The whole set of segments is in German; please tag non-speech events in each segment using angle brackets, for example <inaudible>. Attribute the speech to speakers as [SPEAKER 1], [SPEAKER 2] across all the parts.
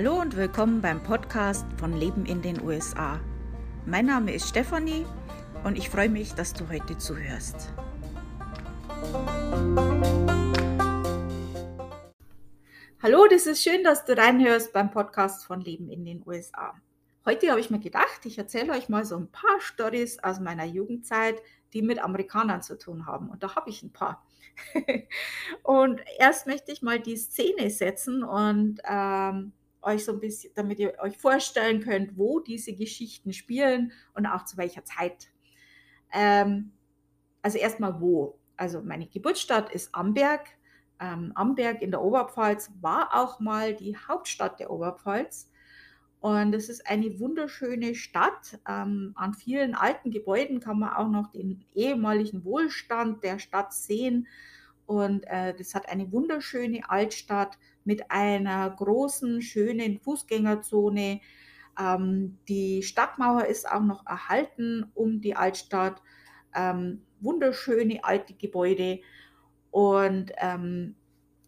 [SPEAKER 1] Hallo und willkommen beim Podcast von Leben in den USA. Mein Name ist Stefanie und ich freue mich, dass du heute zuhörst. Hallo, das ist schön, dass du reinhörst beim Podcast von Leben in den USA. Heute habe ich mir gedacht, ich erzähle euch mal so ein paar Stories aus meiner Jugendzeit, die mit Amerikanern zu tun haben. Und da habe ich ein paar. <laughs> und erst möchte ich mal die Szene setzen und ähm, euch so ein bisschen, damit ihr euch vorstellen könnt, wo diese Geschichten spielen und auch zu welcher Zeit. Ähm, also erstmal wo. Also meine Geburtsstadt ist Amberg. Ähm, Amberg in der Oberpfalz war auch mal die Hauptstadt der Oberpfalz. Und es ist eine wunderschöne Stadt. Ähm, an vielen alten Gebäuden kann man auch noch den ehemaligen Wohlstand der Stadt sehen. Und äh, das hat eine wunderschöne Altstadt mit einer großen, schönen Fußgängerzone. Ähm, die Stadtmauer ist auch noch erhalten um die Altstadt. Ähm, wunderschöne alte Gebäude. Und ähm,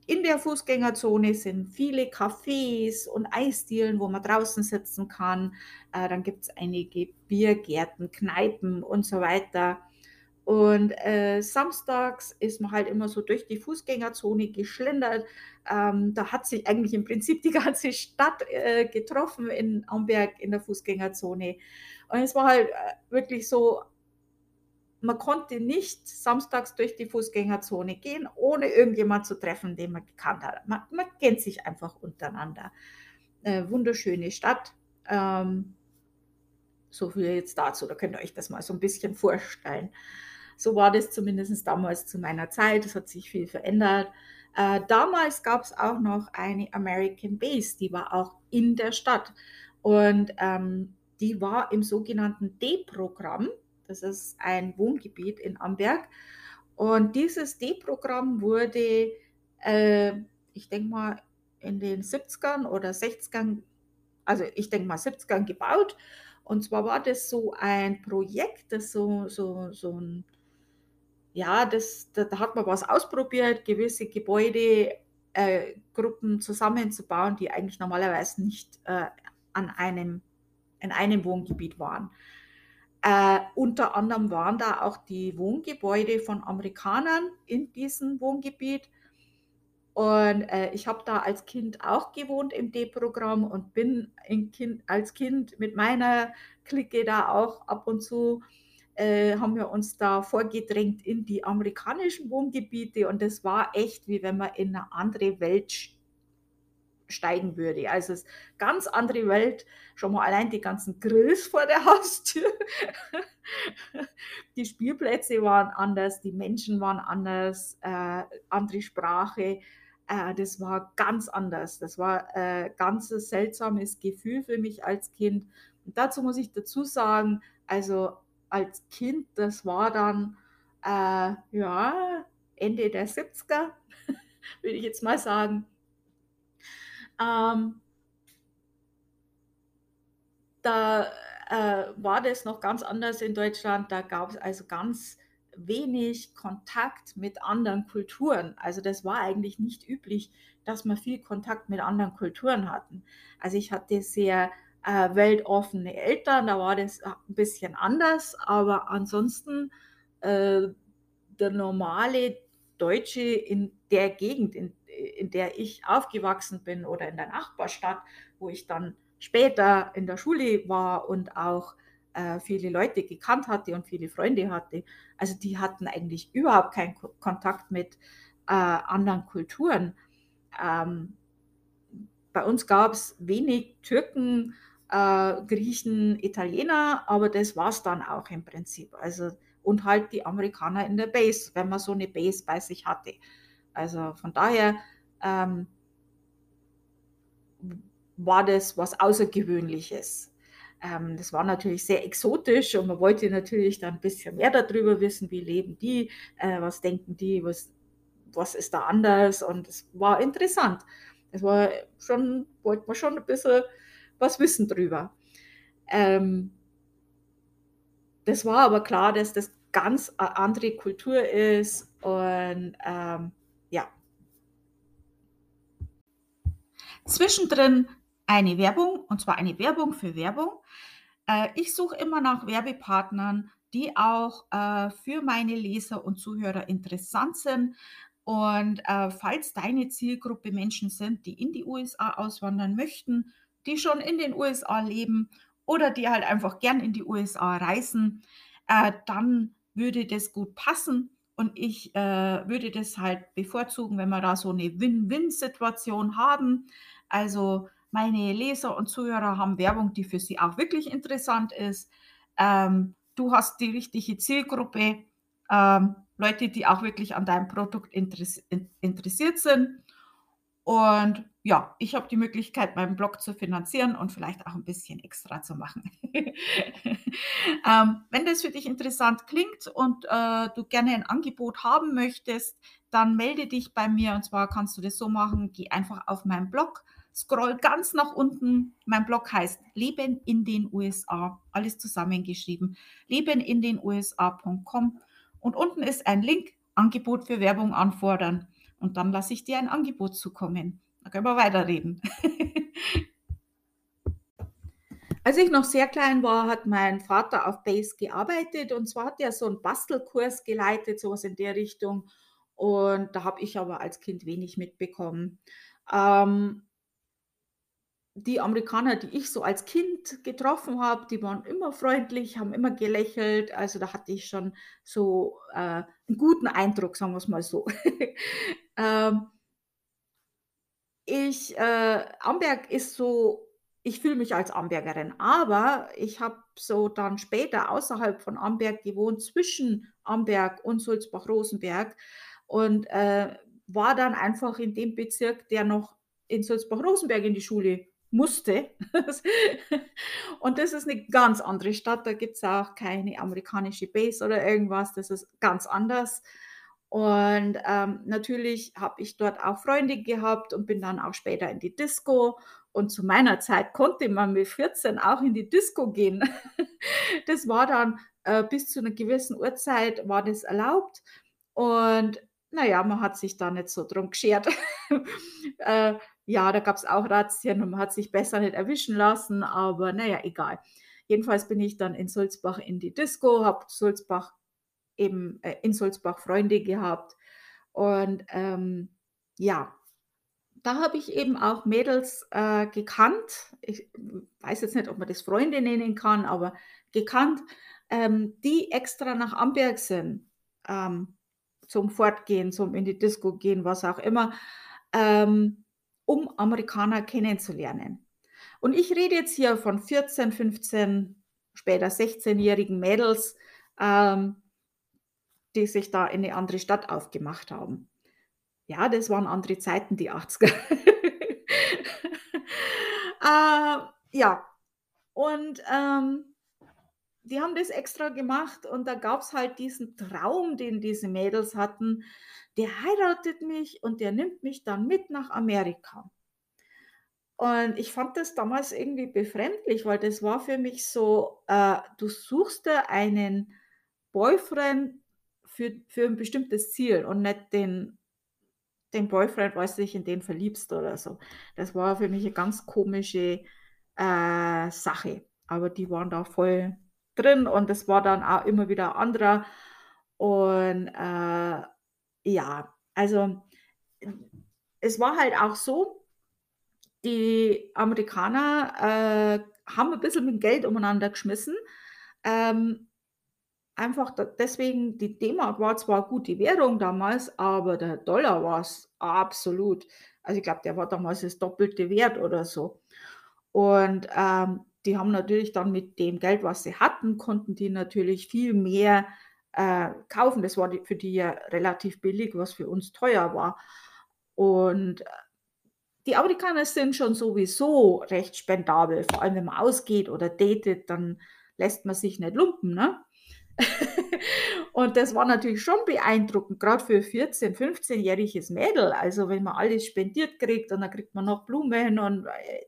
[SPEAKER 1] in der Fußgängerzone sind viele Cafés und Eisdielen, wo man draußen sitzen kann. Äh, dann gibt es einige Biergärten, Kneipen und so weiter. Und äh, samstags ist man halt immer so durch die Fußgängerzone geschlendert. Ähm, da hat sich eigentlich im Prinzip die <laughs> ganze Stadt äh, getroffen in Amberg in der Fußgängerzone. Und es war halt äh, wirklich so, man konnte nicht samstags durch die Fußgängerzone gehen, ohne irgendjemand zu treffen, den man gekannt hat. Man, man kennt sich einfach untereinander. Äh, wunderschöne Stadt. Ähm, so viel jetzt dazu, da könnt ihr euch das mal so ein bisschen vorstellen. So war das zumindest damals zu meiner Zeit. Es hat sich viel verändert. Äh, damals gab es auch noch eine American Base, die war auch in der Stadt. Und ähm, die war im sogenannten D-Programm. Das ist ein Wohngebiet in Amberg. Und dieses D-Programm wurde, äh, ich denke mal, in den 70ern oder 60ern, also ich denke mal 70ern gebaut. Und zwar war das so ein Projekt, das so, so, so ein ja, das, da, da hat man was ausprobiert, gewisse Gebäudegruppen äh, zusammenzubauen, die eigentlich normalerweise nicht äh, an einem, in einem Wohngebiet waren. Äh, unter anderem waren da auch die Wohngebäude von Amerikanern in diesem Wohngebiet. Und äh, ich habe da als Kind auch gewohnt im D-Programm und bin kind, als Kind mit meiner Clique da auch ab und zu äh, haben wir uns da vorgedrängt in die amerikanischen Wohngebiete und das war echt, wie wenn man in eine andere Welt steigen würde. Also es ist ganz andere Welt, schon mal allein die ganzen Grills vor der Haustür. <laughs> die Spielplätze waren anders, die Menschen waren anders, äh, andere Sprache. Äh, das war ganz anders. Das war ein äh, ganz seltsames Gefühl für mich als Kind. Und dazu muss ich dazu sagen, also als Kind, das war dann äh, ja Ende der 70er, <laughs> würde ich jetzt mal sagen. Ähm, da äh, war das noch ganz anders in Deutschland. Da gab es also ganz wenig Kontakt mit anderen Kulturen. Also das war eigentlich nicht üblich, dass man viel Kontakt mit anderen Kulturen hatten. Also ich hatte sehr äh, weltoffene Eltern, da war das ein bisschen anders, aber ansonsten äh, der normale Deutsche in der Gegend, in, in der ich aufgewachsen bin oder in der Nachbarstadt, wo ich dann später in der Schule war und auch äh, viele Leute gekannt hatte und viele Freunde hatte. Also die hatten eigentlich überhaupt keinen Ko Kontakt mit äh, anderen Kulturen. Ähm, bei uns gab es wenig Türken, äh, Griechen, Italiener, aber das war es dann auch im Prinzip. Also, und halt die Amerikaner in der Base, wenn man so eine Base bei sich hatte. Also von daher ähm, war das was Außergewöhnliches. Ähm, das war natürlich sehr exotisch und man wollte natürlich dann ein bisschen mehr darüber wissen, wie leben die, äh, was denken die, was, was ist da anders und es war interessant. Es war schon, wollte man schon ein bisschen was wissen drüber. Ähm, das war aber klar, dass das ganz andere Kultur ist und ähm, ja. Zwischendrin eine Werbung, und zwar eine Werbung für Werbung. Äh, ich suche immer nach Werbepartnern, die auch äh, für meine Leser und Zuhörer interessant sind. Und äh, falls deine Zielgruppe Menschen sind, die in die USA auswandern möchten, die schon in den USA leben oder die halt einfach gern in die USA reisen, äh, dann würde das gut passen. Und ich äh, würde das halt bevorzugen, wenn wir da so eine Win-Win-Situation haben. Also meine Leser und Zuhörer haben Werbung, die für sie auch wirklich interessant ist. Ähm, du hast die richtige Zielgruppe, ähm, Leute, die auch wirklich an deinem Produkt interess interessiert sind. Und ja, ich habe die Möglichkeit, meinen Blog zu finanzieren und vielleicht auch ein bisschen extra zu machen. <laughs> ähm, wenn das für dich interessant klingt und äh, du gerne ein Angebot haben möchtest, dann melde dich bei mir. Und zwar kannst du das so machen, geh einfach auf meinen Blog, scroll ganz nach unten. Mein Blog heißt Leben in den USA, alles zusammengeschrieben, lebenindenusa.com. Und unten ist ein Link, Angebot für Werbung anfordern. Und dann lasse ich dir ein Angebot zukommen. Da können wir weiterreden. <laughs> Als ich noch sehr klein war, hat mein Vater auf Base gearbeitet und zwar hat er so einen Bastelkurs geleitet, sowas in der Richtung. Und da habe ich aber als Kind wenig mitbekommen. Ähm, die Amerikaner, die ich so als Kind getroffen habe, die waren immer freundlich, haben immer gelächelt. Also da hatte ich schon so äh, einen guten Eindruck, sagen wir es mal so. <laughs> ähm, ich, äh, Amberg ist so, ich fühle mich als Ambergerin, aber ich habe so dann später außerhalb von Amberg gewohnt, zwischen Amberg und Sulzbach-Rosenberg und äh, war dann einfach in dem Bezirk, der noch in Sulzbach-Rosenberg in die Schule musste. <laughs> und das ist eine ganz andere Stadt. Da gibt es auch keine amerikanische Base oder irgendwas. Das ist ganz anders. Und ähm, natürlich habe ich dort auch Freunde gehabt und bin dann auch später in die Disco. Und zu meiner Zeit konnte man mit 14 auch in die Disco gehen. <laughs> das war dann äh, bis zu einer gewissen Uhrzeit war das erlaubt. Und naja, man hat sich da nicht so drum geschert. <laughs> äh, ja, da gab es auch Razzien und man hat sich besser nicht erwischen lassen, aber naja, egal. Jedenfalls bin ich dann in Sulzbach in die Disco, habe Sulzbach eben äh, in Sulzbach Freunde gehabt und ähm, ja, da habe ich eben auch Mädels äh, gekannt. Ich weiß jetzt nicht, ob man das Freunde nennen kann, aber gekannt, ähm, die extra nach Amberg sind ähm, zum Fortgehen, zum in die Disco gehen, was auch immer. Ähm, um Amerikaner kennenzulernen. Und ich rede jetzt hier von 14, 15, später 16-jährigen Mädels, ähm, die sich da in eine andere Stadt aufgemacht haben. Ja, das waren andere Zeiten, die 80er. <laughs> äh, ja, und ähm, die haben das extra gemacht und da gab es halt diesen Traum, den diese Mädels hatten, der heiratet mich und der nimmt mich dann mit nach Amerika. Und ich fand das damals irgendwie befremdlich, weil das war für mich so, äh, du suchst da einen Boyfriend für, für ein bestimmtes Ziel und nicht den, den Boyfriend, weil du dich in den verliebst oder so. Das war für mich eine ganz komische äh, Sache. Aber die waren da voll drin und es war dann auch immer wieder anderer. Und äh, ja, also es war halt auch so, die Amerikaner äh, haben ein bisschen mit Geld umeinander geschmissen. Ähm, einfach deswegen, die D-Mark war zwar gut die Währung damals, aber der Dollar war es absolut. Also ich glaube, der war damals das doppelte Wert oder so. Und ähm, die haben natürlich dann mit dem Geld, was sie hatten, konnten die natürlich viel mehr äh, kaufen. Das war für die ja relativ billig, was für uns teuer war. Und äh, die Amerikaner sind schon sowieso recht spendabel. Vor allem, wenn man ausgeht oder datet, dann lässt man sich nicht lumpen. Ne? <laughs> und das war natürlich schon beeindruckend, gerade für 14-, 15-jähriges Mädel. Also wenn man alles spendiert kriegt und dann kriegt man noch Blumen und äh,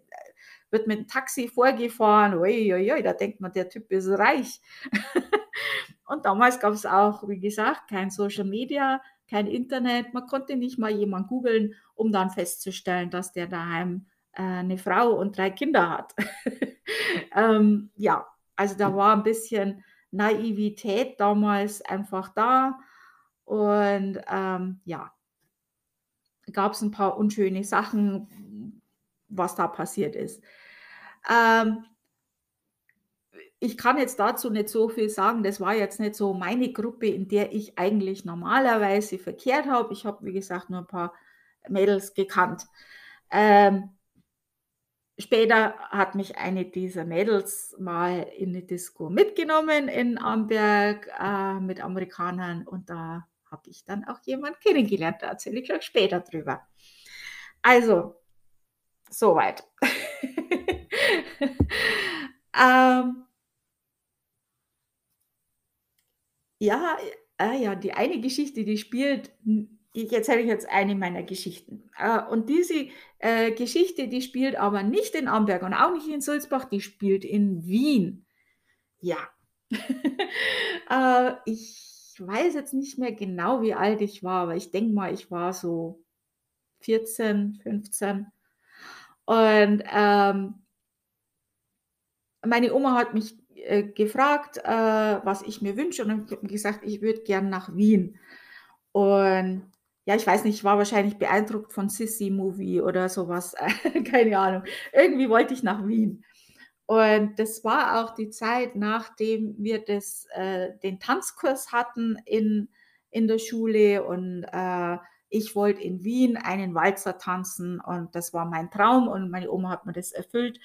[SPEAKER 1] wird mit dem Taxi vorgefahren, uiuiui, da denkt man, der Typ ist reich. <laughs> und damals gab es auch, wie gesagt, kein Social Media, kein Internet. Man konnte nicht mal jemanden googeln, um dann festzustellen, dass der daheim äh, eine Frau und drei Kinder hat. <laughs> ähm, ja, also da war ein bisschen Naivität damals einfach da. Und ähm, ja, gab es ein paar unschöne Sachen, was da passiert ist. Ähm, ich kann jetzt dazu nicht so viel sagen. Das war jetzt nicht so meine Gruppe, in der ich eigentlich normalerweise verkehrt habe. Ich habe, wie gesagt, nur ein paar Mädels gekannt. Ähm, später hat mich eine dieser Mädels mal in eine Disco mitgenommen in Amberg äh, mit Amerikanern und da habe ich dann auch jemanden kennengelernt. Da erzähle ich euch später drüber. Also, soweit. <laughs> ähm, ja, äh, ja, die eine Geschichte, die spielt ich erzähle euch jetzt eine meiner Geschichten. Äh, und diese äh, Geschichte, die spielt aber nicht in Amberg und auch nicht in Sulzbach, die spielt in Wien. Ja. <laughs> äh, ich weiß jetzt nicht mehr genau, wie alt ich war, aber ich denke mal, ich war so 14, 15. Und ähm, meine Oma hat mich äh, gefragt, äh, was ich mir wünsche, und ich habe gesagt, ich würde gern nach Wien. Und ja, ich weiß nicht, ich war wahrscheinlich beeindruckt von Sissy Movie oder sowas, <laughs> keine Ahnung. Irgendwie wollte ich nach Wien. Und das war auch die Zeit, nachdem wir das, äh, den Tanzkurs hatten in, in der Schule und äh, ich wollte in Wien einen Walzer tanzen und das war mein Traum und meine Oma hat mir das erfüllt.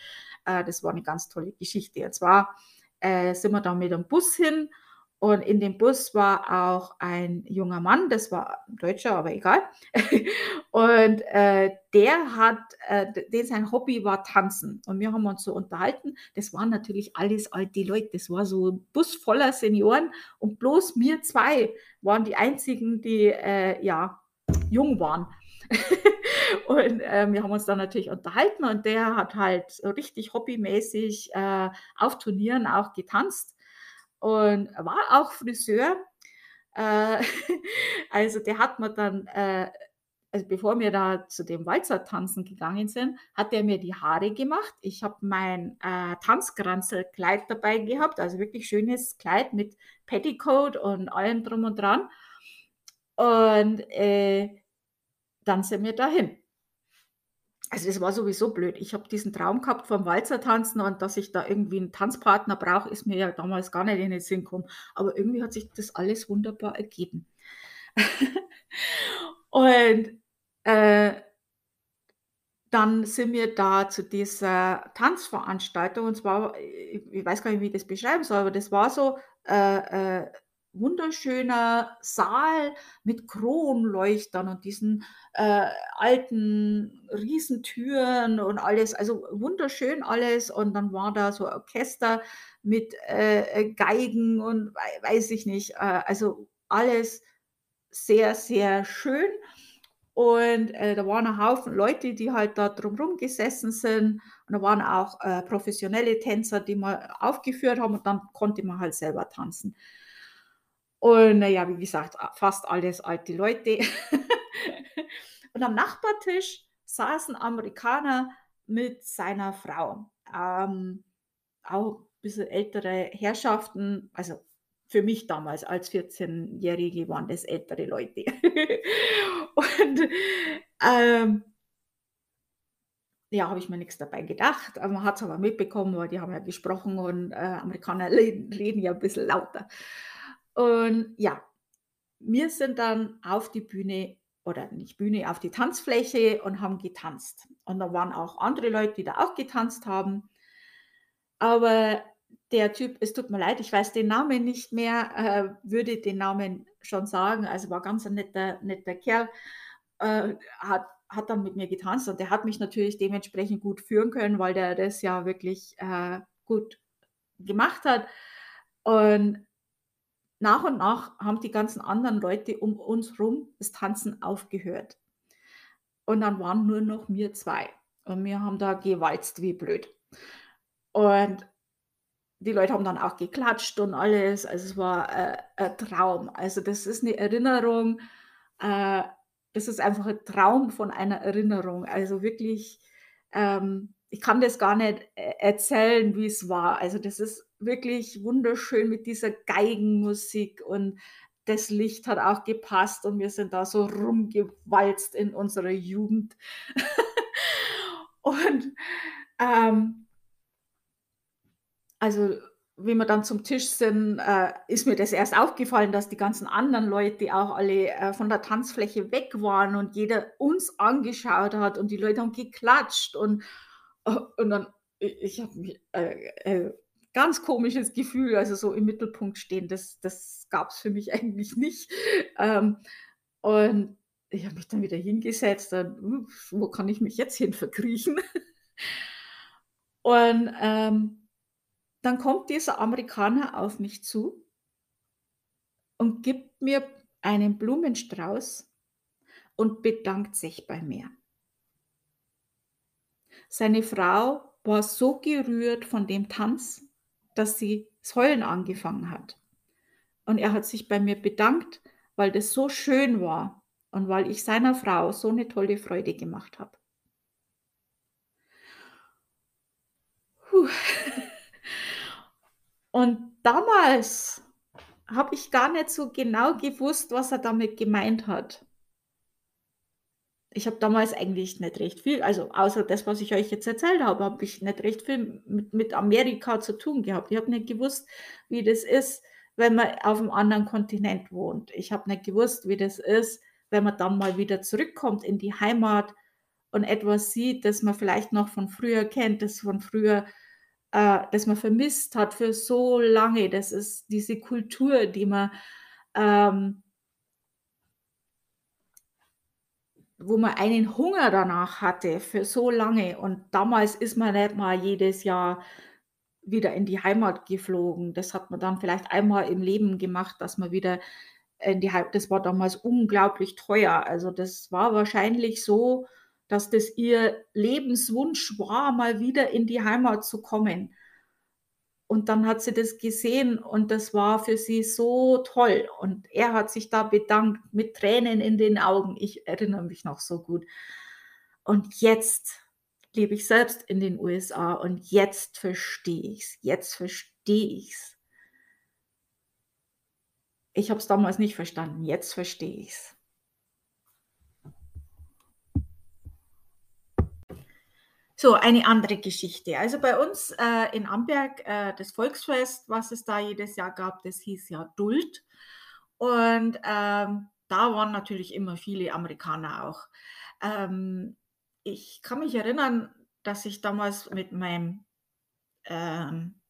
[SPEAKER 1] Äh, das war eine ganz tolle Geschichte. Und zwar äh, sind wir da mit dem Bus hin und in dem Bus war auch ein junger Mann, das war ein Deutscher, aber egal. <laughs> und äh, der hat, äh, den sein Hobby war Tanzen. Und wir haben uns so unterhalten. Das waren natürlich alles alte Leute. Das war so ein Bus voller Senioren. Und bloß wir zwei waren die einzigen, die äh, ja jung waren. <laughs> und äh, wir haben uns dann natürlich unterhalten und der hat halt so richtig hobbymäßig äh, auf Turnieren auch getanzt und war auch Friseur. Äh, <laughs> also der hat mir dann, äh, also bevor wir da zu dem Walzer tanzen gegangen sind, hat er mir die Haare gemacht. Ich habe mein äh, Tanzkranzelkleid dabei gehabt, also wirklich schönes Kleid mit Petticoat und allem drum und dran. Und äh, dann sind wir dahin also das war sowieso blöd. Ich habe diesen Traum gehabt vom Walzer tanzen und dass ich da irgendwie einen Tanzpartner brauche, ist mir ja damals gar nicht in den Sinn gekommen. Aber irgendwie hat sich das alles wunderbar ergeben. <laughs> und äh, dann sind wir da zu dieser Tanzveranstaltung und zwar, ich weiß gar nicht, wie ich das beschreiben soll, aber das war so äh, äh, wunderschöner Saal mit Kronleuchtern und diesen äh, alten Riesentüren und alles, also wunderschön alles. Und dann war da so Orchester mit äh Geigen und weiß ich nicht, äh, also alles sehr, sehr schön. Und äh, da waren ein Haufen Leute, die halt da drumherum gesessen sind. Und da waren auch äh, professionelle Tänzer, die mal aufgeführt haben und dann konnte man halt selber tanzen. Und naja, wie gesagt, fast alles alte Leute. <laughs> und am Nachbartisch saßen Amerikaner mit seiner Frau. Ähm, auch ein bisschen ältere Herrschaften, also für mich damals als 14-Jährige waren das ältere Leute. <laughs> und ähm, ja, habe ich mir nichts dabei gedacht. Man hat es aber mitbekommen, weil die haben ja gesprochen und äh, Amerikaner reden, reden ja ein bisschen lauter. Und ja, wir sind dann auf die Bühne oder nicht Bühne, auf die Tanzfläche und haben getanzt. Und da waren auch andere Leute, die da auch getanzt haben. Aber der Typ, es tut mir leid, ich weiß den Namen nicht mehr, äh, würde den Namen schon sagen, also war ganz ein netter, netter Kerl, äh, hat, hat dann mit mir getanzt und der hat mich natürlich dementsprechend gut führen können, weil der das ja wirklich äh, gut gemacht hat. Und nach und nach haben die ganzen anderen Leute um uns rum das Tanzen aufgehört. Und dann waren nur noch wir zwei. Und wir haben da gewalzt wie blöd. Und die Leute haben dann auch geklatscht und alles. Also es war äh, ein Traum. Also das ist eine Erinnerung. Äh, das ist einfach ein Traum von einer Erinnerung. Also wirklich ähm, ich kann das gar nicht e erzählen, wie es war. Also, das ist wirklich wunderschön mit dieser Geigenmusik und das Licht hat auch gepasst und wir sind da so rumgewalzt in unserer Jugend. <laughs> Und, ähm also, wie wir dann zum Tisch sind, äh, ist mir das erst aufgefallen, dass die ganzen anderen Leute auch alle, äh, von der Tanzfläche weg waren und jeder uns angeschaut hat und die Leute haben geklatscht und äh, und dann ich habe mich äh, äh, ganz komisches Gefühl, also so im Mittelpunkt stehen, das das gab's für mich <laughs> eigentlich nicht. Ähm, und ich habe mich dann wieder hingesetzt „Uff, wo kann ich mich jetzt hin verkriechen?“ <laughs> Und, ähm, dann kommt dieser Amerikaner auf mich zu und gibt mir einen Blumenstrauß und bedankt sich bei mir. Seine Frau war so gerührt von dem Tanz, dass sie das Heulen angefangen hat. Und er hat sich bei mir bedankt, weil das so schön war und weil ich seiner Frau so 'ne tolle Freude gemacht habe. <laughs> Und damals habe ich gar nicht so genau gewusst, was er damit gemeint hat. Ich habe damals eigentlich nicht recht viel also, außer das, was ich euch jetzt erzählt habe, habe ich nicht recht viel mit mit Amerika zu tun gehabt. Ich habe nicht gewusst, wie das ist, wenn man auf'm anderen Kontinent wohnt. Ich habe nicht gewusst, wie das ist, wenn man dann mal wieder zurückkommt in die Heimat und etwas sieht, das man vielleicht noch von früher kennt, das von früher äh, das man vermisst hat für so lange. Das ist diese Kultur, die man, ähm wo man einen Hunger danach hatte für so lange und damals ist man nicht mal jedes Jahr wieder in die Heimat geflogen. Das hat man dann vielleicht einmal im Leben gemacht, dass man wieder in die Hei das war damals unglaublich teuer. Also, das war wahrscheinlich so, dass das ihr Lebenswunsch war, mal wieder in die Heimat zu kommen. Und dann hat sie das gesehen und das war für sie so toll. Und er hat sich da bedankt mit Tränen in den Augen. Ich erinnere mich noch so gut. Und jetzt lebe ich selbst in den USA und jetzt verstehe ich's. Jetzt verstehe ich's. Ich habe es damals nicht verstanden, jetzt verstehe ich's. So, eine andere Geschichte. Also, bei uns, äh, in Amberg, äh, das Volksfest, was es da jedes Jahr gab, das hieß ja Duld. Und, ähm, da waren natürlich immer viele Amerikaner auch. Ähm, ich kann mich erinnern, dass ich damals mit meinem, ähm,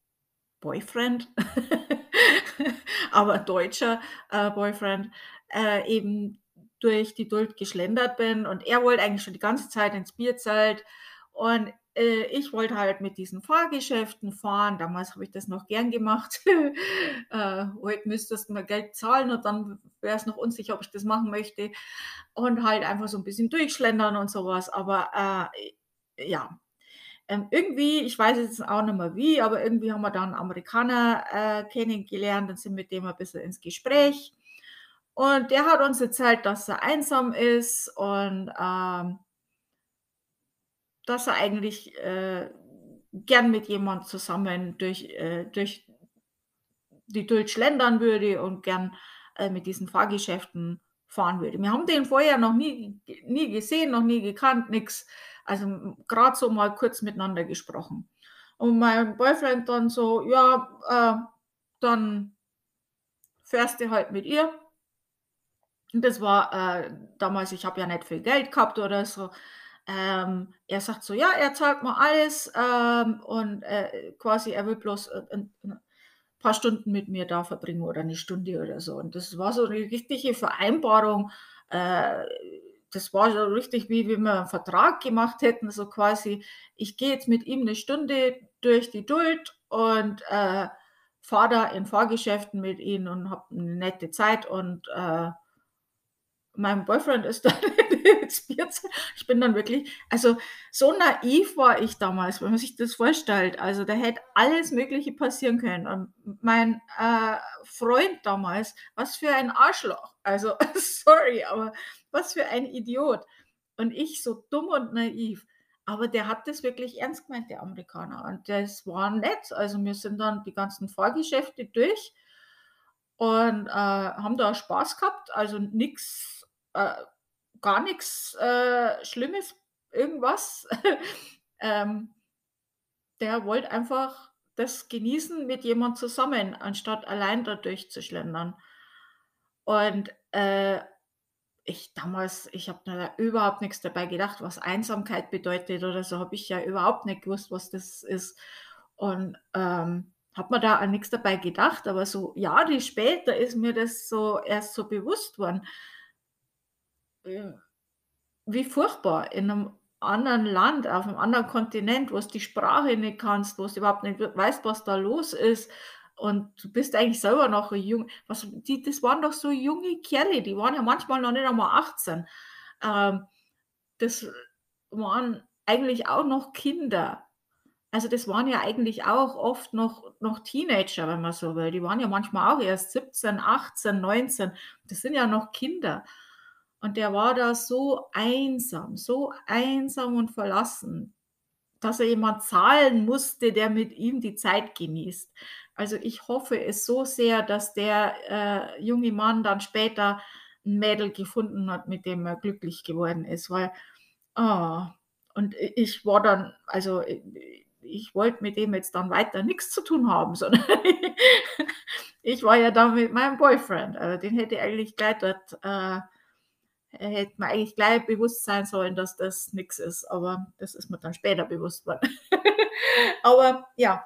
[SPEAKER 1] Boyfriend, <laughs> aber deutscher, äh, Boyfriend, äh, eben durch die Duld geschlendert bin und er wollte eigentlich schon die ganze Zeit ins Bierzelt und, äh, ich wollte halt mit diesen Fahrgeschäften fahren. Damals habe ich das noch gern gemacht. <laughs> Äh, heute müsstest du mir Geld zahlen und dann wäre es noch unsicher, ob ich das machen möchte. Und halt einfach so 'n bisschen durchschlendern und so was. Aber, äh, ja, ähm, irgendwie, ich weiß jetzt auch nicht mehr wie, aber irgendwie haben wir da 'n Amerikaner, äh, kennengelernt und sind mit dem ein bisschen ins Gespräch. Und der hat uns erzählt, dass er einsam ist und, ähm dass er eigentlich, äh, gern mit jemand zusammen durch äh, durch die Duld schlendern würde und gern, äh, mit diesen Fahrgeschäften fahren würde. Wir haben den vorher noch nie nie gesehen, noch nie gekannt, nix. Also, grad so mal kurz miteinander gesprochen. Und mein Boyfriend dann so: „Ja, äh, dann fährst du halt mit ihr.“ Und das war, äh, damals ich habe ja nicht viel Geld gehabt oder so. Ähm, er sagt so: „Ja, er zahlt mir alles, ähm, und, äh, quasi er will bloß, äh, 'n 'n paar Stunden mit mir da verbringen oder 'ne Stunde oder so.“ Und das war so 'ne richtige Vereinbarung. Äh, das war so richtig, wie wenn wir 'n Vertrag gemacht hätten, so quasi: „Ich gehe jetzt mit ihm 'ne Stunde durch die Duld und, äh, fahre da in Fahrgeschäften mit ihm und habe 'ne nette Zeit.“ Und, äh mein Boyfriend ist <laughs> dann <laughs> ich bin dann wirklich also, so naiv war ich damals, wenn man sich das vorstellt. Also, da hätte alles Mögliche passieren können. Und mein, äh, Freund damals, was für ein Arschloch. Also, <laughs> sorry, aber was für ein Idiot. Und ich so dumm und naiv. aber der hat das wirklich ernst gemeint, der Amerikaner. Und das war nett. Also wir sind dann die ganzen Fahrgeschäfte durch und äh, haben da Spaß gehabt. Also nichts, äh, gar nichts äh, Schlimmes, irgendwas. <laughs> ähm, der wollte einfach das genießen mit jemand zusammen, anstatt allein da durchzuschlendern. Und äh, ich damals, ich habe da überhaupt nichts dabei gedacht, was Einsamkeit bedeutet oder so, habe ich ja überhaupt nicht gewusst, was das ist. Und ähm, habe mir da an nichts dabei gedacht, aber so Jahre später ist mir das so erst so bewusst worden, wie furchtbar in einem anderen Land, auf einem anderen Kontinent, wo du die Sprache nicht kannst, wo du überhaupt nicht weißt, was da los ist. Und du bist eigentlich selber noch jung, was, die, das waren doch so junge Kerle, die waren ja manchmal noch nicht einmal 18. Ähm, das waren eigentlich auch noch Kinder. Also das waren ja eigentlich auch oft noch, noch Teenager, wenn man so will. Die waren ja manchmal auch erst 17, 18, 19. Das sind ja noch Kinder. Und der war da so einsam, so einsam und verlassen, dass er jemand zahlen musste, der mit ihm die Zeit genießt. Also ich hoffe es so sehr, dass der äh, junge Mann dann später ein Mädel gefunden hat, mit dem er glücklich geworden ist, weil, oh, und ich war dann, also ich wollte mit dem jetzt dann weiter nichts zu tun haben, <laughs> sondern ich war ja dann mit meinem Boyfriend. Also den hätte ich eigentlich gleich dort, äh, hätte man eigentlich gleich bewusst sein sollen, dass das nichts ist. Aber das ist mir dann später bewusst worden. <laughs> Aber ja,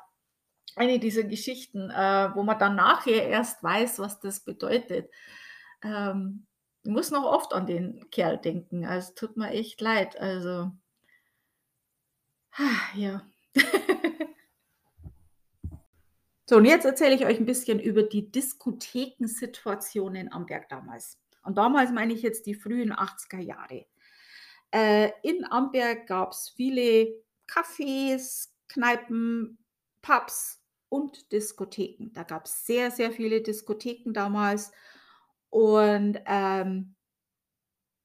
[SPEAKER 1] eine dieser Geschichten, äh, wo man dann nachher erst weiß, was das bedeutet. Ähm, ich muss noch oft an den Kerl denken. Also tut mir echt leid. Also <sighs> ja. <laughs> So, und jetzt erzähle ich euch ein bisschen über die Diskothekensituation in Amberg damals. Und damals meine ich jetzt die frühen 80er Jahre. Äh, in Amberg gab es viele Cafés, Kneipen, Pubs und Diskotheken. Da gab es sehr, sehr viele Diskotheken damals. Und ähm,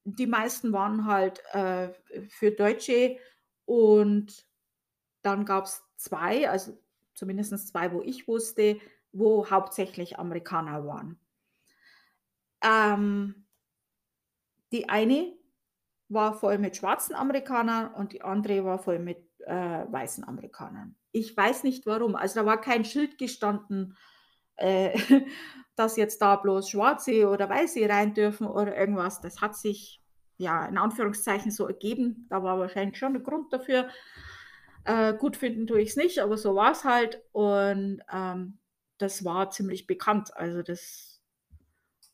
[SPEAKER 1] die meisten waren halt äh, für Deutsche und dann gab es zwei, also zumindest zwei, wo ich wusste, wo hauptsächlich Amerikaner waren. Ähm, die eine war voll mit schwarzen Amerikanern und die andere war voll mit äh, weißen Amerikanern. Ich weiß nicht warum. Also da war kein Schild gestanden, äh, <laughs> dass jetzt da bloß Schwarze oder Weiße rein dürfen oder irgendwas. Das hat sich ja in Anführungszeichen so ergeben. Da war wahrscheinlich schon ein Grund dafür. Äh, gut finden tue ich es nicht, aber so war es halt. Und ähm, das war ziemlich bekannt. Also das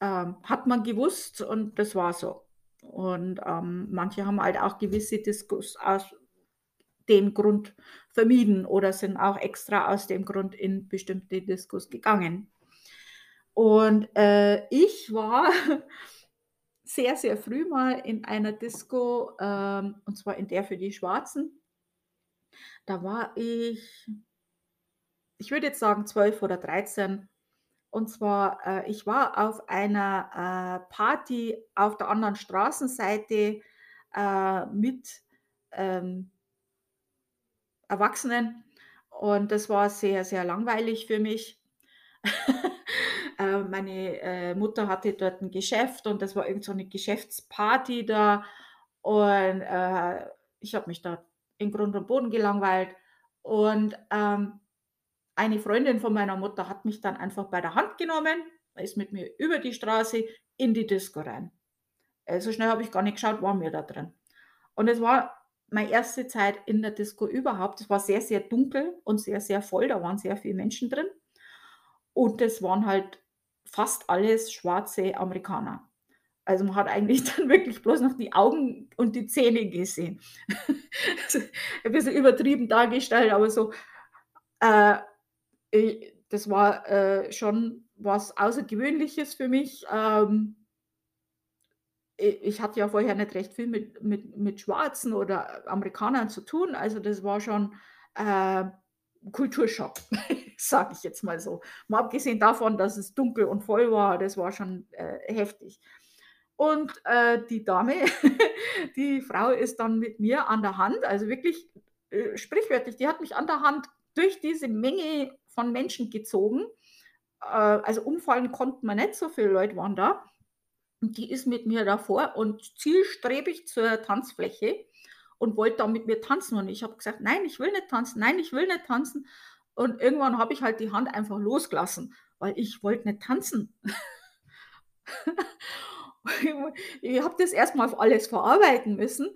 [SPEAKER 1] ähm, hat man gewusst und das war so. Und ähm, manche haben halt auch gewisse Diskus aus dem Grund vermieden oder sind auch extra aus dem Grund in bestimmte Diskus gegangen. Und äh, ich war <laughs> sehr, sehr früh mal in einer Disco, ähm, und zwar in der für die Schwarzen. Da war ich, ich würde jetzt sagen 12 oder 13. Und zwar, äh, ich war auf einer äh, Party auf der anderen Straßenseite äh, mit ähm, Erwachsenen. Und das war sehr, sehr langweilig für mich. <laughs> Äh, meine äh, Mutter hatte dort ein Geschäft und das war irgend so eine Geschäftsparty da. Und äh, ich habe mich da in Grund und Boden gelangweilt. Und ähm, eine Freundin von meiner Mutter hat mich dann einfach bei der Hand genommen, ist mit mir über die Straße in die Disco rein. Äh, so schnell habe ich gar nicht geschaut, waren wir da drin. Und es war meine erste Zeit in der Disco überhaupt. Es war sehr, sehr dunkel und sehr, sehr voll. Da waren sehr viele Menschen drin. Und es waren halt fast alles schwarze Amerikaner. Also man hat eigentlich <laughs> dann wirklich bloß noch die Augen und die Zähne gesehen. <laughs> Ein bisschen übertrieben dargestellt, aber so, äh, das war äh, schon was Außergewöhnliches für mich. Ähm, ich hatte ja vorher nicht recht viel mit, mit, mit Schwarzen oder Amerikanern zu tun, also das war schon äh, Kulturschock, <laughs> sage ich jetzt mal so. Mal abgesehen davon, dass es dunkel und voll war, das war schon äh, heftig. Und äh, die Dame, <laughs> die Frau ist dann mit mir an der Hand, also wirklich äh, sprichwörtlich, die hat mich an der Hand durch diese Menge von Menschen gezogen. Äh, also umfallen konnten wir nicht, so viele Leute waren da. Und die ist mit mir davor und zielstrebig zur Tanzfläche und wollte da mit mir tanzen. Und ich habe gesagt, nein, ich will nicht tanzen, nein, ich will nicht tanzen. Und irgendwann habe ich halt die Hand einfach losgelassen, weil ich wollte nicht tanzen. <laughs> ich habe das erstmal alles verarbeiten müssen.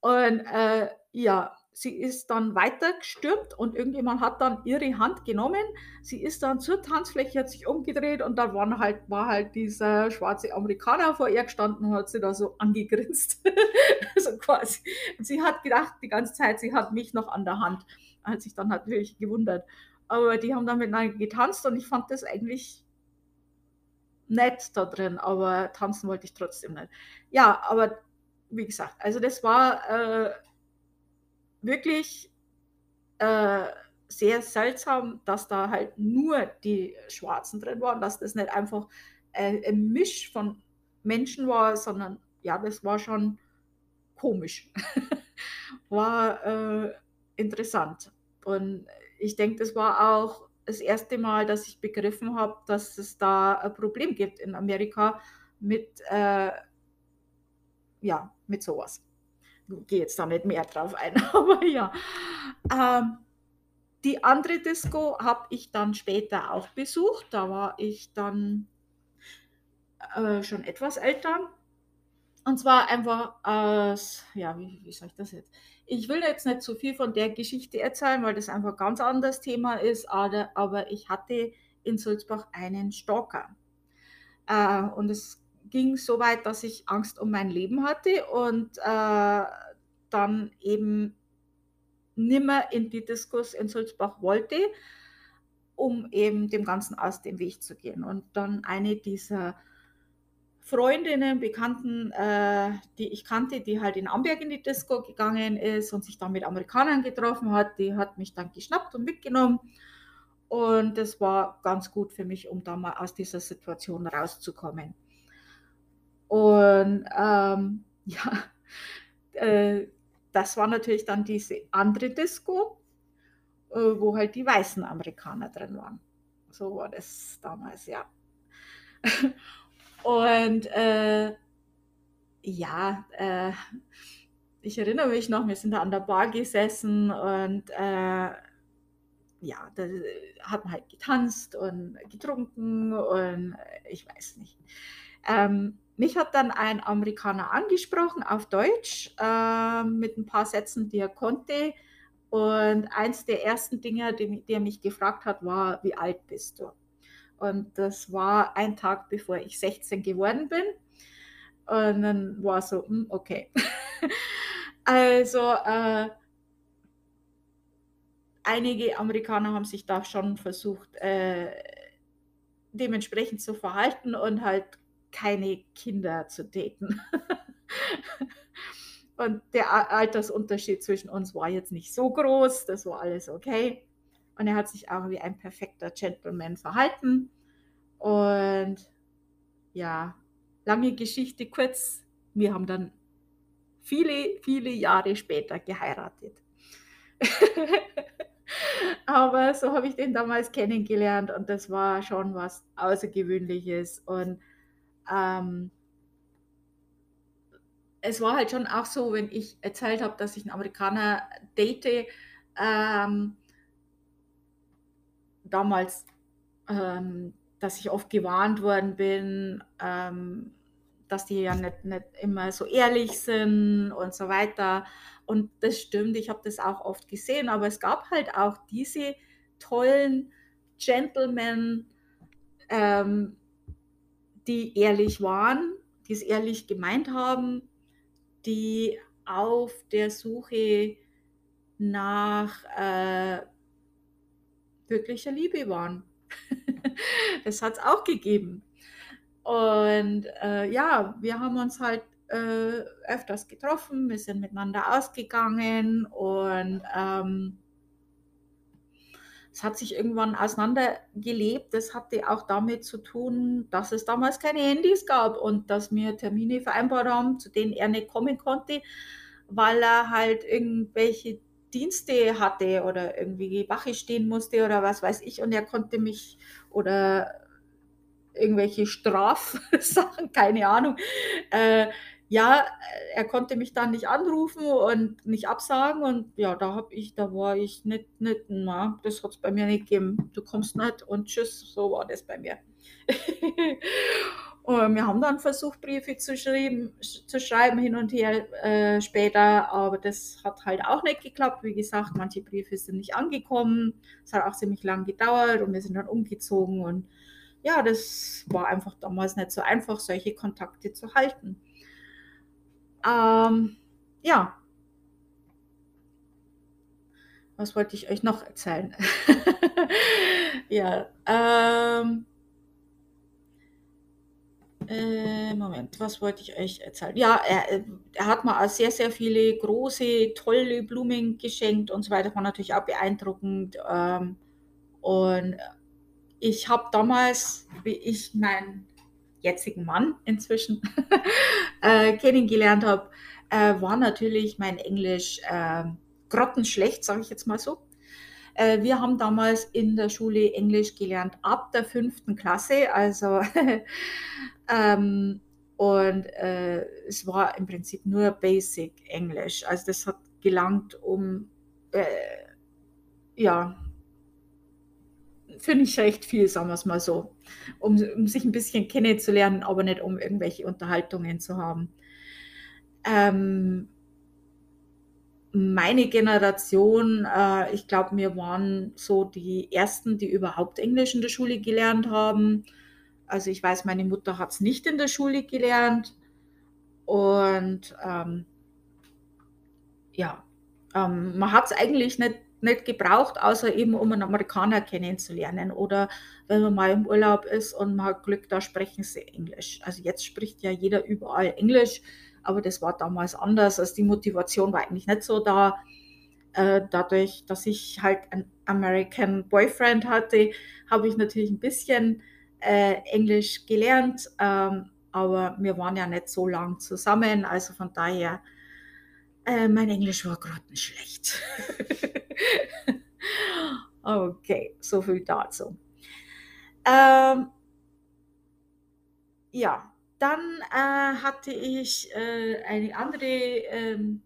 [SPEAKER 1] Und äh, ja, sie ist dann weiter gestürmt und irgendjemand hat dann ihre Hand genommen. Sie ist dann zur Tanzfläche, hat sich umgedreht und da war halt, war halt dieser schwarze Amerikaner vor ihr gestanden und hat sie da so angegrinst. <laughs> so quasi. Und sie hat gedacht die ganze Zeit, sie hat mich noch an der Hand. Hat sich dann natürlich gewundert. Aber die haben dann miteinander getanzt und ich fand das eigentlich nett da drin, aber tanzen wollte ich trotzdem nicht. Ja, aber wie gesagt, also das war äh, wirklich äh, sehr seltsam, dass da halt nur die Schwarzen drin waren, dass das nicht einfach äh, ein Misch von Menschen war, sondern ja, das war schon komisch. <laughs> war äh, interessant. Und ich denke, das war auch das erste Mal, dass ich begriffen habe, dass es da ein Problem gibt in Amerika mit, äh, ja, mit sowas gehe jetzt da nicht mehr drauf ein, <laughs> aber ja. Ähm, die andere Disco habe ich dann später auch besucht. Da war ich dann äh, schon etwas älter. Und zwar einfach aus, ja, wie, wie soll ich das jetzt? Ich will jetzt nicht zu viel von der Geschichte erzählen, weil das einfach ein ganz anderes Thema ist, aber, aber ich hatte in Sulzbach einen Stalker. Äh, und es ging so weit, dass ich Angst um mein Leben hatte und äh, dann eben nimmer in die Diskus in Sulzbach wollte, um eben dem Ganzen aus dem Weg zu gehen. Und dann eine dieser Freundinnen, Bekannten, äh, die ich kannte, die halt in Amberg in die Disco gegangen ist und sich dann mit Amerikanern getroffen hat, die hat mich dann geschnappt und mitgenommen. Und das war ganz gut für mich, um da mal aus dieser Situation rauszukommen. Und ähm, <laughs> ja, äh, das war natürlich dann diese andere Disco, äh, wo halt die weißen Amerikaner drin waren. So war das damals, ja. <laughs> Und äh, ja, äh, ich erinnere mich noch, wir sind da an der Bar gesessen und äh, ja, da hat man halt getanzt und getrunken und äh, ich weiß nicht. Ähm, mich hat dann ein Amerikaner angesprochen auf Deutsch äh, mit ein paar Sätzen, die er konnte. Und eins der ersten Dinge, die, die er mich gefragt hat, war, wie alt bist du? Und das war ein Tag, bevor ich 16 geworden bin. Und dann war so, hm, okay. <laughs> also äh, einige Amerikaner haben sich da schon versucht, äh, dementsprechend zu verhalten und halt keine Kinder zu daten. <laughs> Und der Altersunterschied zwischen uns war jetzt nicht so groß, das war alles okay. Und er hat sich auch wie ein perfekter Gentleman verhalten. Und ja, lange Geschichte kurz, wir haben dann viele, viele Jahre später geheiratet. <laughs> Aber so habe ich den damals kennengelernt und das war schon was Außergewöhnliches. Und ähm, es war halt schon auch so, wenn ich erzählt habe, dass ich einen Amerikaner date, ähm, damals, ähm, dass ich oft gewarnt worden bin, ähm, dass die ja nicht, nicht immer so ehrlich sind und so weiter. Und das stimmt, ich habe das auch oft gesehen, aber es gab halt auch diese tollen Gentlemen, ähm, die ehrlich waren, die es ehrlich gemeint haben, die auf der Suche nach äh, wirklicher Liebe waren. <laughs> das hat es auch gegeben. Und äh, ja, wir haben uns halt äh, öfters getroffen, wir sind miteinander ausgegangen und ähm, es hat sich irgendwann auseinandergelebt. Das hatte auch damit zu tun, dass es damals keine Handys gab und dass wir Termine vereinbart haben, zu denen er nicht kommen konnte, weil er halt irgendwelche Dienste hatte oder irgendwie Wache stehen musste oder was weiß ich und er konnte mich oder irgendwelche Strafsachen, <laughs> keine Ahnung, äh, ja, er konnte mich dann nicht anrufen und nicht absagen und ja, da habe ich, da war ich nicht, nicht, na, das hat es bei mir nicht gegeben. Du kommst nicht und tschüss, so war das bei mir. <laughs> wir haben dann versucht, Briefe zu schreiben, zu schreiben hin und her äh, später, aber das hat halt auch nicht geklappt. Wie gesagt, manche Briefe sind nicht angekommen. Es hat auch ziemlich lang gedauert und wir sind dann umgezogen und ja, das war einfach damals nicht so einfach, solche Kontakte zu halten. Ähm, ja. Was wollte ich euch noch erzählen? <laughs> ja, ähm, äh, Moment, was wollte ich euch erzählen? Ja, er, er hat mir auch sehr, sehr viele große, tolle Blumen geschenkt und so weiter. War natürlich auch beeindruckend. Ähm, und ich habe damals, wie ich meinen jetzigen Mann inzwischen <laughs> äh, kennengelernt habe, äh, war natürlich mein Englisch äh, grottenschlecht, sage ich jetzt mal so. Äh, wir haben damals in der Schule Englisch gelernt ab der fünften Klasse, also <laughs> ähm, und äh, es war im Prinzip nur Basic Englisch. Also das hat gelangt, um äh, ja finde ich recht viel, sagen wir es mal so, um, um, sich ein bisschen kennenzulernen, aber nicht um irgendwelche Unterhaltungen zu haben. Ähm, meine Generation, äh, ich glaube, wir waren so die Ersten, die überhaupt Englisch in der Schule gelernt haben. Also ich weiß, meine Mutter hat es nicht in der Schule gelernt. Und ähm, ja, ähm, man hat es eigentlich nicht nicht gebraucht, außer eben um einen Amerikaner kennenzulernen oder wenn man mal im Urlaub ist und man hat Glück, da sprechen sie Englisch. Also jetzt spricht ja jeder überall Englisch, aber das war damals anders. Also die Motivation war eigentlich nicht so da. Äh, dadurch, dass ich halt einen American Boyfriend hatte, habe ich natürlich ein bisschen äh, Englisch gelernt, ähm, aber wir waren ja nicht so lang zusammen, also von daher äh, mein Englisch war grottenschlecht. <laughs> okay, so viel dazu. Ähm, ja, dann äh, hatte ich äh, eine andere ähm,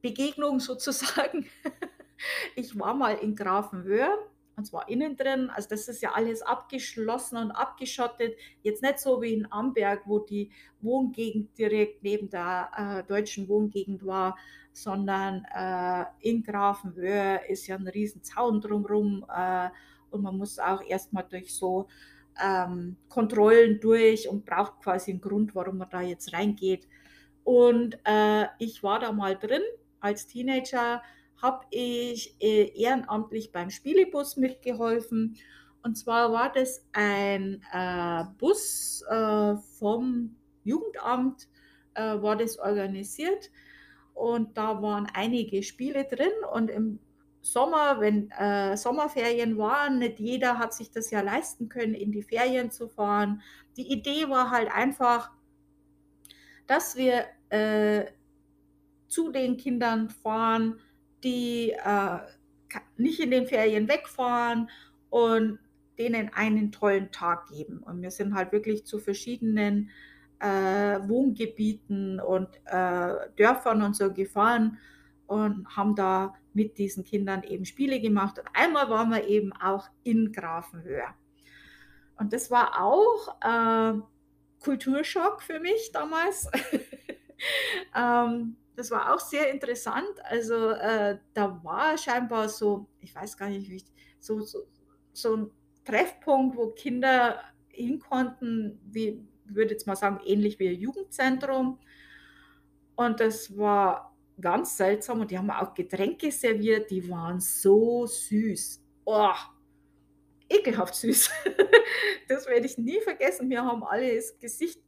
[SPEAKER 1] Begegnung sozusagen. <laughs> ich war mal in Grafenwöhr und zwar innen drin. Also das ist ja alles abgeschlossen und abgeschottet. Jetzt nicht so wie in Amberg, wo die Wohngegend direkt neben der äh, deutschen Wohngegend war, sondern äh, in Grafenwöhr ist ja ein riesen Zaun drumherum äh, und man muss auch erstmal durch so ähm, Kontrollen durch und braucht quasi einen Grund, warum man da jetzt reingeht. Und äh, ich war da mal drin als Teenager habe ich äh, ehrenamtlich beim Spielebus mitgeholfen. Und zwar war das ein äh, Bus äh, vom Jugendamt, äh, war das organisiert. Und da waren einige Spiele drin. Und im Sommer, wenn äh, Sommerferien waren, nicht jeder hat sich das ja leisten können, in die Ferien zu fahren. Die Idee war halt einfach, dass wir äh, zu den Kindern fahren, die äh, nicht in den Ferien wegfahren und denen einen tollen Tag geben. Und wir sind halt wirklich zu verschiedenen äh, Wohngebieten und äh, Dörfern und so gefahren und haben da mit diesen Kindern eben Spiele gemacht. Und einmal waren wir eben auch in Grafenhöhe. Und das war auch äh, Kulturschock für mich damals. <laughs> <laughs> ähm, das war auch sehr interessant. Also äh, da war scheinbar so, ich weiß gar nicht, wie so, so, so ein Treffpunkt, wo Kinder hin konnten, wie würde jetzt mal sagen, ähnlich wie ein Jugendzentrum. Und das war ganz seltsam und die haben auch Getränke serviert, die waren so süß. Oh, ekelhaft süß. <laughs> das werde ich nie vergessen. Wir haben alle das Gesicht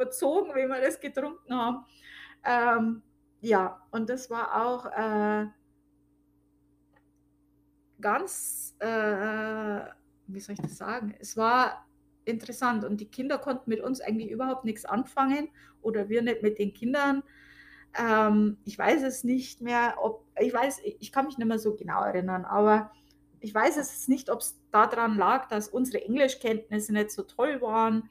[SPEAKER 1] verzogen, wenn wir das getrunken haben. Ähm, ja, und das war auch, äh, ganz, äh, wie soll ich das sagen? Es war interessant und die Kinder konnten mit uns eigentlich überhaupt nichts anfangen oder wir nicht mit den Kindern. Ähm, ich weiß es nicht mehr, ob, ich weiß, ich kann mich nicht mehr so genau erinnern, aber ich weiß es nicht, ob es daran lag, dass unsere Englischkenntnisse nicht so toll waren.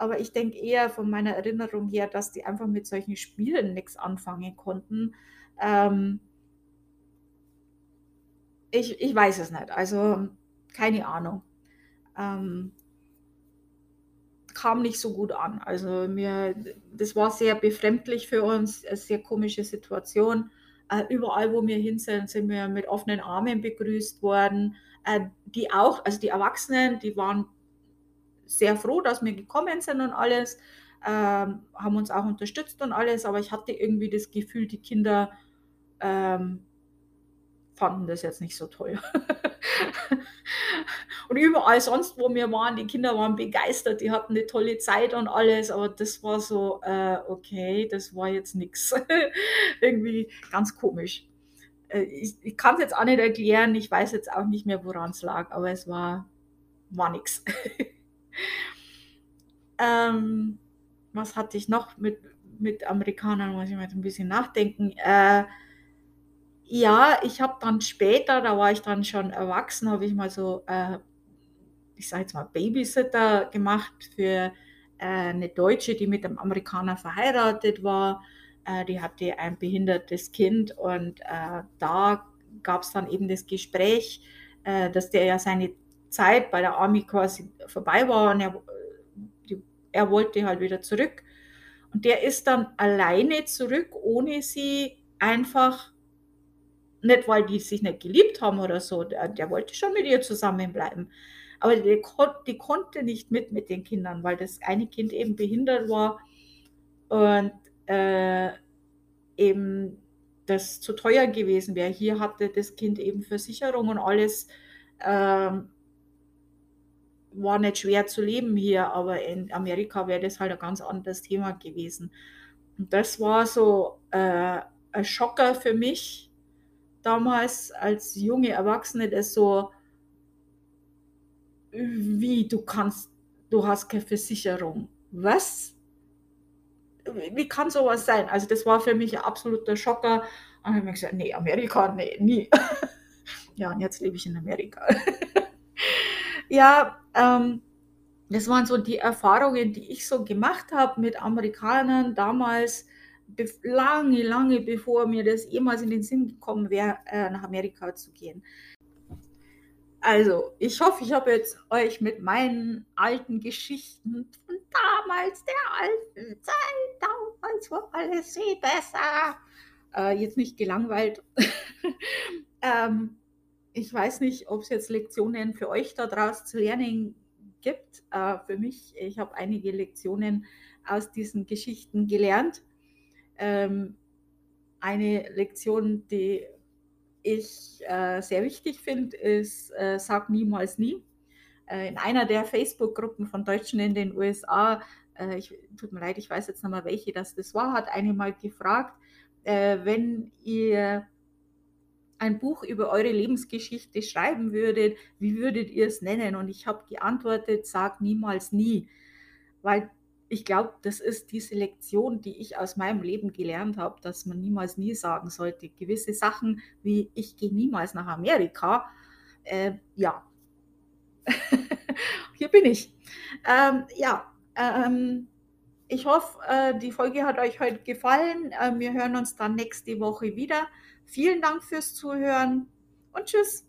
[SPEAKER 1] Aber ich denke eher von meiner Erinnerung her, dass die einfach mit solchen Spielen nichts anfangen konnten. Ähm, ich, ich weiß es nicht. Also keine Ahnung. Ähm, kam nicht so gut an. Also mir, das war sehr befremdlich für uns, eine sehr komische Situation. Äh, überall, wo wir hin sind, sind wir mit offenen Armen begrüßt worden. Äh, die auch, also die Erwachsenen, die waren sehr froh, dass wir gekommen sind und alles, ähm, haben uns auch unterstützt und alles, aber ich hatte irgendwie das Gefühl, die Kinder ähm, fanden das jetzt nicht so toll. <laughs> und überall sonst, wo wir waren, die Kinder waren begeistert, die hatten eine tolle Zeit und alles, aber das war so, äh, okay, das war jetzt nichts. <laughs> Irgendwie ganz komisch. Äh, ich, ich kann es jetzt auch nicht erklären, ich weiß jetzt auch nicht mehr, woran es lag, aber es war, war nichts. <laughs> ähm, was hatte ich noch mit, mit Amerikanern, muss ich mal ein bisschen nachdenken. Äh, ja, ich habe dann später, da war ich dann schon erwachsen, habe ich mal so, äh, ich sage jetzt mal Babysitter gemacht für äh, eine Deutsche, die mit einem Amerikaner verheiratet war. Äh, die hatte ein behindertes Kind und äh, da gab es dann eben das Gespräch, äh, dass der ja seine Zeit bei der Army quasi vorbei war und er, die, er wollte halt wieder zurück. Und der ist dann alleine zurück, ohne sie einfach nicht, weil die sich nicht geliebt haben oder so, der, der wollte schon mit ihr zusammenbleiben. Aber die, die konnte nicht mit mit den Kindern, weil das eine Kind eben behindert war und äh, eben das zu teuer gewesen wäre. Hier hatte das Kind eben Versicherung und alles. Ähm, war nicht schwer zu leben hier, aber in Amerika wäre das halt ein ganz anderes Thema gewesen. Und das war so äh, ein Schocker für mich, damals als junge Erwachsene das so, wie du kannst, du hast keine Versicherung. Was? Wie kann sowas sein? Also das war für mich ein absoluter Schocker. Und habe ich mir gesagt, nee, Amerika, nee, nie. <laughs> ja, und jetzt lebe ich in Amerika. <laughs> ja, ähm, das waren so die Erfahrungen, die ich so gemacht habe mit Amerikanern damals lange, lange bevor mir das jemals in den Sinn gekommen wäre, äh, nach Amerika zu gehen. Also, ich hoffe, ich habe jetzt euch mit meinen alten Geschichten von damals, der alten Zeit, damals war alles viel besser, äh, jetzt nicht gelangweilt. <laughs> ähm, ich weiß nicht, ob es jetzt Lektionen für euch da draus zu lernen gibt. Äh, für mich, ich habe einige Lektionen aus diesen Geschichten gelernt ähm, eine Lektion, die ich äh, sehr wichtig finde, ist, äh, sag niemals nie. Äh, in einer der Facebook-Gruppen von Deutschen in den USA, äh, ich, tut mir leid, ich weiß jetzt nicht mal welche das, das war, hat eine mal gefragt, äh, wenn ihr ein Buch über eure Lebensgeschichte schreiben würdet, wie würdet ihr es nennen? Und ich habe geantwortet, sag niemals nie, weil ich glaube, das ist diese Lektion, die ich aus meinem Leben gelernt habe, dass man niemals nie sagen sollte. Gewisse Sachen wie ich gehe niemals nach Amerika, äh, ja, <laughs> hier bin ich. Ähm, ja, ähm, ich hoffe, äh, die Folge hat euch heute gefallen. Äh, wir hören uns dann nächste Woche wieder. Vielen Dank fürs Zuhören und tschüss.